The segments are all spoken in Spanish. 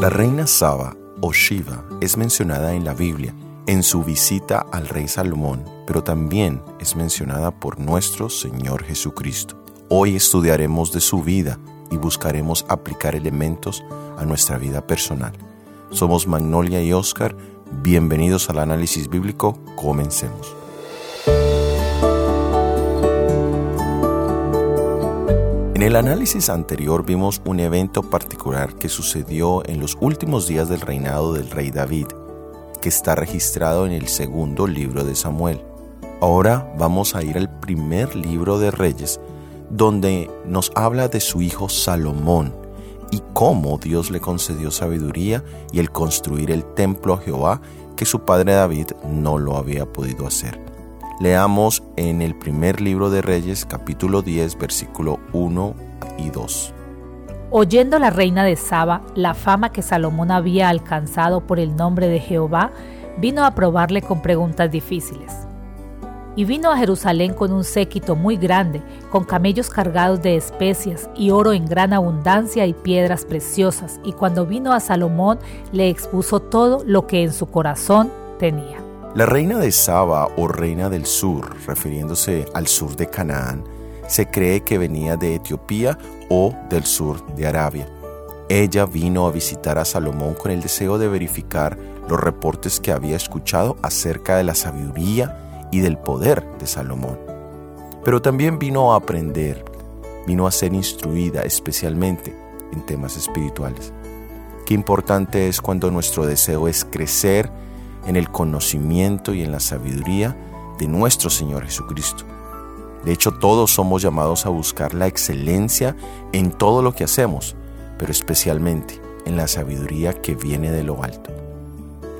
La reina Saba o Shiva es mencionada en la Biblia en su visita al rey Salomón, pero también es mencionada por nuestro Señor Jesucristo. Hoy estudiaremos de su vida y buscaremos aplicar elementos a nuestra vida personal. Somos Magnolia y Oscar, bienvenidos al análisis bíblico, comencemos. En el análisis anterior vimos un evento particular que sucedió en los últimos días del reinado del rey David, que está registrado en el segundo libro de Samuel. Ahora vamos a ir al primer libro de Reyes, donde nos habla de su hijo Salomón y cómo Dios le concedió sabiduría y el construir el templo a Jehová que su padre David no lo había podido hacer. Leamos en el primer libro de Reyes capítulo 10 versículo 1 y 2. Oyendo la reina de Saba la fama que Salomón había alcanzado por el nombre de Jehová, vino a probarle con preguntas difíciles. Y vino a Jerusalén con un séquito muy grande, con camellos cargados de especias y oro en gran abundancia y piedras preciosas, y cuando vino a Salomón le expuso todo lo que en su corazón tenía. La reina de Saba o reina del sur, refiriéndose al sur de Canaán, se cree que venía de Etiopía o del sur de Arabia. Ella vino a visitar a Salomón con el deseo de verificar los reportes que había escuchado acerca de la sabiduría y del poder de Salomón. Pero también vino a aprender, vino a ser instruida especialmente en temas espirituales. Qué importante es cuando nuestro deseo es crecer en el conocimiento y en la sabiduría de nuestro Señor Jesucristo. De hecho, todos somos llamados a buscar la excelencia en todo lo que hacemos, pero especialmente en la sabiduría que viene de lo alto.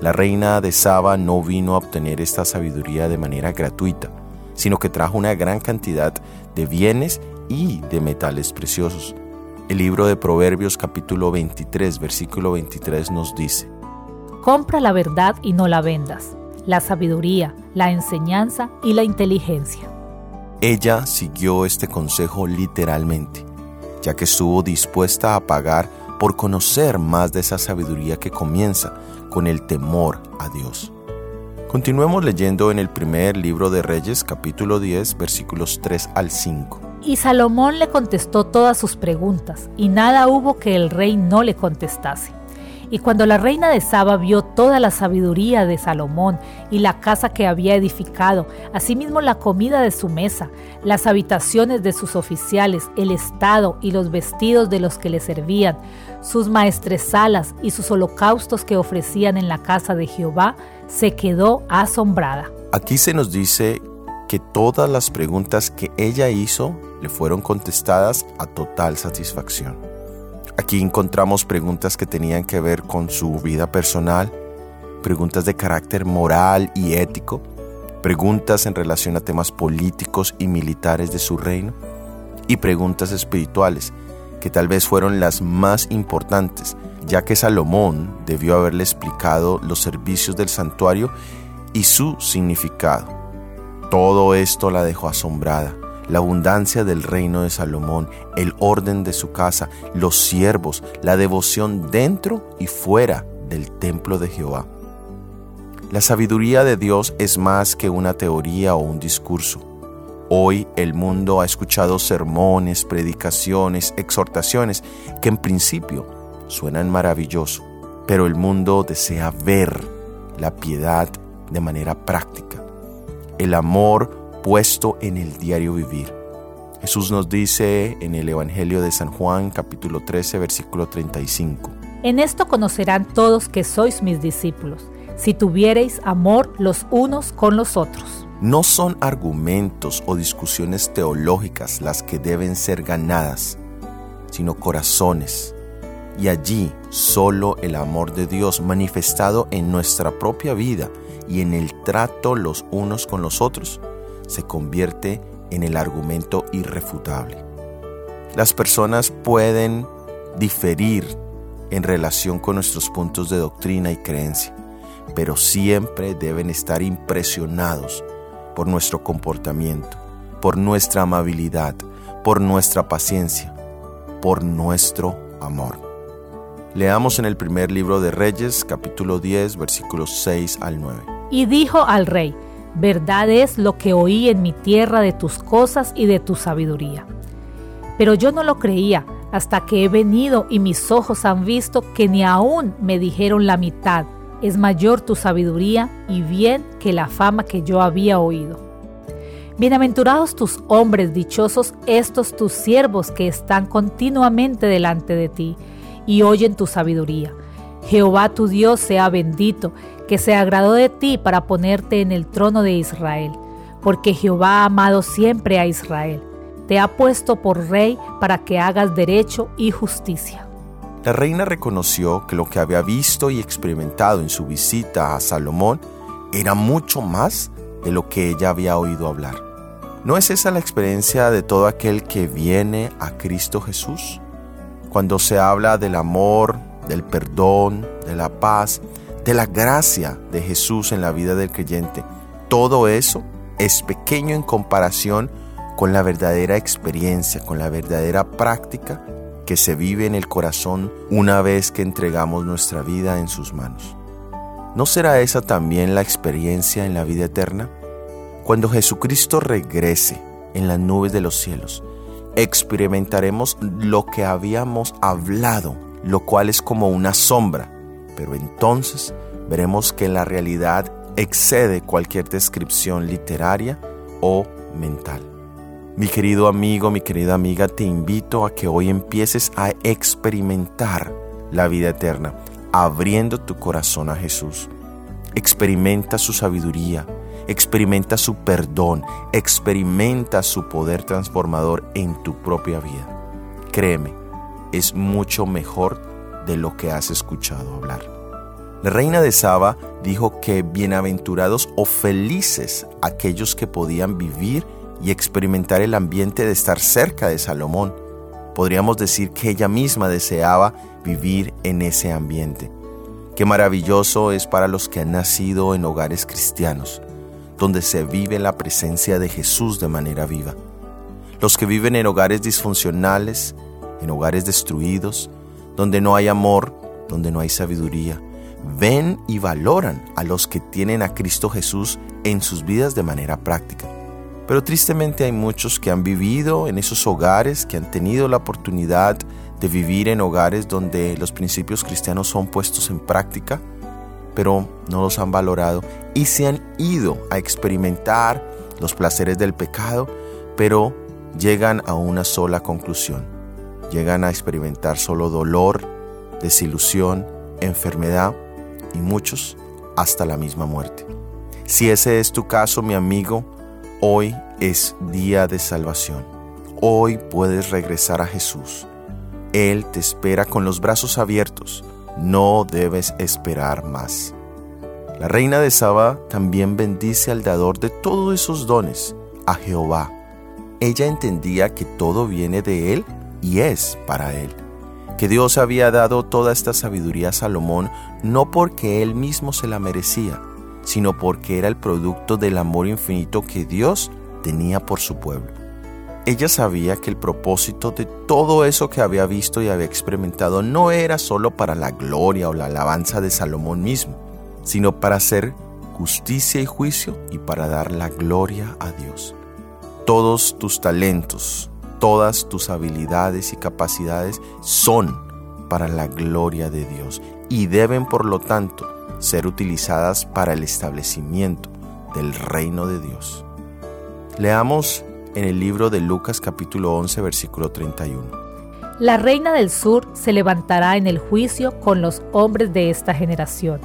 La reina de Saba no vino a obtener esta sabiduría de manera gratuita, sino que trajo una gran cantidad de bienes y de metales preciosos. El libro de Proverbios capítulo 23, versículo 23 nos dice, Compra la verdad y no la vendas, la sabiduría, la enseñanza y la inteligencia. Ella siguió este consejo literalmente, ya que estuvo dispuesta a pagar por conocer más de esa sabiduría que comienza con el temor a Dios. Continuemos leyendo en el primer libro de Reyes capítulo 10 versículos 3 al 5. Y Salomón le contestó todas sus preguntas, y nada hubo que el rey no le contestase. Y cuando la reina de Saba vio toda la sabiduría de Salomón y la casa que había edificado, asimismo la comida de su mesa, las habitaciones de sus oficiales, el estado y los vestidos de los que le servían, sus maestresalas y sus holocaustos que ofrecían en la casa de Jehová, se quedó asombrada. Aquí se nos dice que todas las preguntas que ella hizo le fueron contestadas a total satisfacción. Aquí encontramos preguntas que tenían que ver con su vida personal, preguntas de carácter moral y ético, preguntas en relación a temas políticos y militares de su reino y preguntas espirituales, que tal vez fueron las más importantes, ya que Salomón debió haberle explicado los servicios del santuario y su significado. Todo esto la dejó asombrada la abundancia del reino de Salomón, el orden de su casa, los siervos, la devoción dentro y fuera del templo de Jehová. La sabiduría de Dios es más que una teoría o un discurso. Hoy el mundo ha escuchado sermones, predicaciones, exhortaciones que en principio suenan maravilloso, pero el mundo desea ver la piedad de manera práctica, el amor puesto en el diario vivir. Jesús nos dice en el Evangelio de San Juan capítulo 13 versículo 35. En esto conocerán todos que sois mis discípulos, si tuviereis amor los unos con los otros. No son argumentos o discusiones teológicas las que deben ser ganadas, sino corazones. Y allí solo el amor de Dios manifestado en nuestra propia vida y en el trato los unos con los otros se convierte en el argumento irrefutable. Las personas pueden diferir en relación con nuestros puntos de doctrina y creencia, pero siempre deben estar impresionados por nuestro comportamiento, por nuestra amabilidad, por nuestra paciencia, por nuestro amor. Leamos en el primer libro de Reyes, capítulo 10, versículos 6 al 9. Y dijo al rey, verdad es lo que oí en mi tierra de tus cosas y de tu sabiduría. Pero yo no lo creía hasta que he venido y mis ojos han visto que ni aún me dijeron la mitad. Es mayor tu sabiduría y bien que la fama que yo había oído. Bienaventurados tus hombres, dichosos estos tus siervos que están continuamente delante de ti y oyen tu sabiduría. Jehová tu Dios sea bendito, que se agradó de ti para ponerte en el trono de Israel, porque Jehová ha amado siempre a Israel. Te ha puesto por rey para que hagas derecho y justicia. La reina reconoció que lo que había visto y experimentado en su visita a Salomón era mucho más de lo que ella había oído hablar. ¿No es esa la experiencia de todo aquel que viene a Cristo Jesús? Cuando se habla del amor, del perdón, de la paz, de la gracia de Jesús en la vida del creyente, todo eso es pequeño en comparación con la verdadera experiencia, con la verdadera práctica que se vive en el corazón una vez que entregamos nuestra vida en sus manos. ¿No será esa también la experiencia en la vida eterna? Cuando Jesucristo regrese en las nubes de los cielos, experimentaremos lo que habíamos hablado, lo cual es como una sombra, pero entonces veremos que la realidad excede cualquier descripción literaria o mental. Mi querido amigo, mi querida amiga, te invito a que hoy empieces a experimentar la vida eterna, abriendo tu corazón a Jesús. Experimenta su sabiduría, experimenta su perdón, experimenta su poder transformador en tu propia vida. Créeme, es mucho mejor de lo que has escuchado hablar. La reina de Saba dijo que bienaventurados o felices aquellos que podían vivir y experimentar el ambiente de estar cerca de Salomón. Podríamos decir que ella misma deseaba vivir en ese ambiente. Qué maravilloso es para los que han nacido en hogares cristianos donde se vive la presencia de Jesús de manera viva. Los que viven en hogares disfuncionales, en hogares destruidos, donde no hay amor, donde no hay sabiduría, ven y valoran a los que tienen a Cristo Jesús en sus vidas de manera práctica. Pero tristemente hay muchos que han vivido en esos hogares, que han tenido la oportunidad de vivir en hogares donde los principios cristianos son puestos en práctica, pero no los han valorado y se han ido a experimentar los placeres del pecado, pero llegan a una sola conclusión. Llegan a experimentar solo dolor, desilusión, enfermedad y muchos hasta la misma muerte. Si ese es tu caso, mi amigo, hoy es día de salvación. Hoy puedes regresar a Jesús. Él te espera con los brazos abiertos no debes esperar más. La reina de Saba también bendice al dador de todos esos dones, a Jehová. Ella entendía que todo viene de Él y es para Él. Que Dios había dado toda esta sabiduría a Salomón no porque Él mismo se la merecía, sino porque era el producto del amor infinito que Dios tenía por su pueblo. Ella sabía que el propósito de todo eso que había visto y había experimentado no era solo para la gloria o la alabanza de Salomón mismo, sino para hacer justicia y juicio y para dar la gloria a Dios. Todos tus talentos, todas tus habilidades y capacidades son para la gloria de Dios y deben por lo tanto ser utilizadas para el establecimiento del reino de Dios. Leamos en el libro de Lucas capítulo 11 versículo 31. La reina del sur se levantará en el juicio con los hombres de esta generación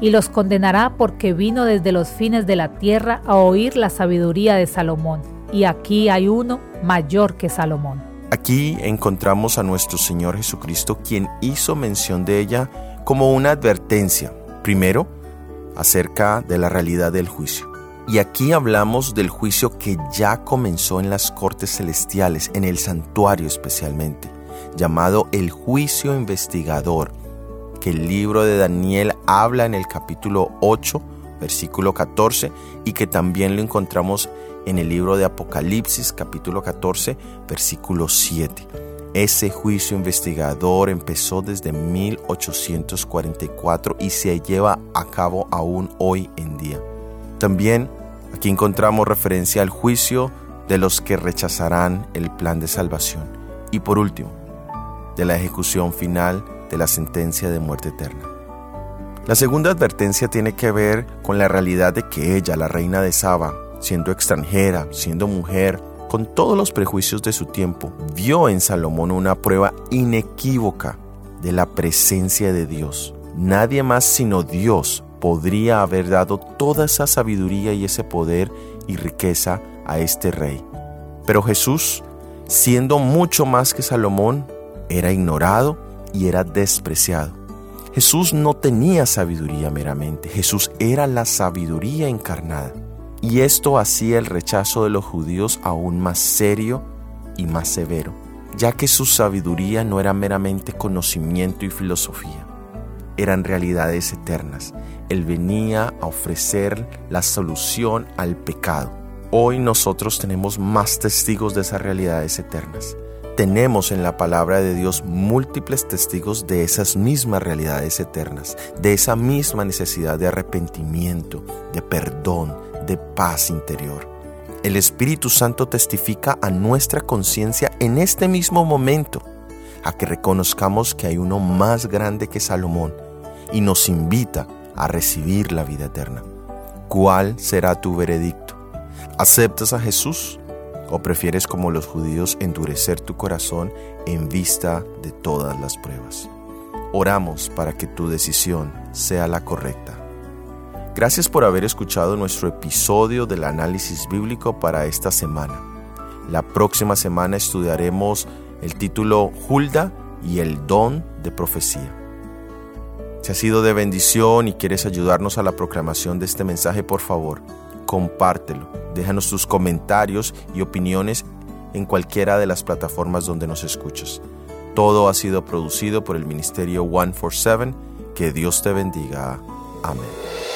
y los condenará porque vino desde los fines de la tierra a oír la sabiduría de Salomón. Y aquí hay uno mayor que Salomón. Aquí encontramos a nuestro Señor Jesucristo quien hizo mención de ella como una advertencia, primero, acerca de la realidad del juicio y aquí hablamos del juicio que ya comenzó en las cortes celestiales, en el santuario especialmente, llamado el juicio investigador, que el libro de Daniel habla en el capítulo 8, versículo 14, y que también lo encontramos en el libro de Apocalipsis capítulo 14 versículo 7. Ese juicio investigador empezó desde 1844 y se lleva a cabo aún hoy en día. También aquí encontramos referencia al juicio de los que rechazarán el plan de salvación. Y por último, de la ejecución final de la sentencia de muerte eterna. La segunda advertencia tiene que ver con la realidad de que ella, la reina de Saba, siendo extranjera, siendo mujer, con todos los prejuicios de su tiempo, vio en Salomón una prueba inequívoca de la presencia de Dios. Nadie más sino Dios podría haber dado toda esa sabiduría y ese poder y riqueza a este rey. Pero Jesús, siendo mucho más que Salomón, era ignorado y era despreciado. Jesús no tenía sabiduría meramente, Jesús era la sabiduría encarnada. Y esto hacía el rechazo de los judíos aún más serio y más severo, ya que su sabiduría no era meramente conocimiento y filosofía, eran realidades eternas. Él venía a ofrecer la solución al pecado. Hoy nosotros tenemos más testigos de esas realidades eternas. Tenemos en la palabra de Dios múltiples testigos de esas mismas realidades eternas, de esa misma necesidad de arrepentimiento, de perdón, de paz interior. El Espíritu Santo testifica a nuestra conciencia en este mismo momento a que reconozcamos que hay uno más grande que Salomón y nos invita a recibir la vida eterna. ¿Cuál será tu veredicto? ¿Aceptas a Jesús o prefieres como los judíos endurecer tu corazón en vista de todas las pruebas? Oramos para que tu decisión sea la correcta. Gracias por haber escuchado nuestro episodio del análisis bíblico para esta semana. La próxima semana estudiaremos el título Hulda y el don de profecía. Si ha sido de bendición y quieres ayudarnos a la proclamación de este mensaje, por favor, compártelo. Déjanos tus comentarios y opiniones en cualquiera de las plataformas donde nos escuchas. Todo ha sido producido por el Ministerio 147. Que Dios te bendiga. Amén.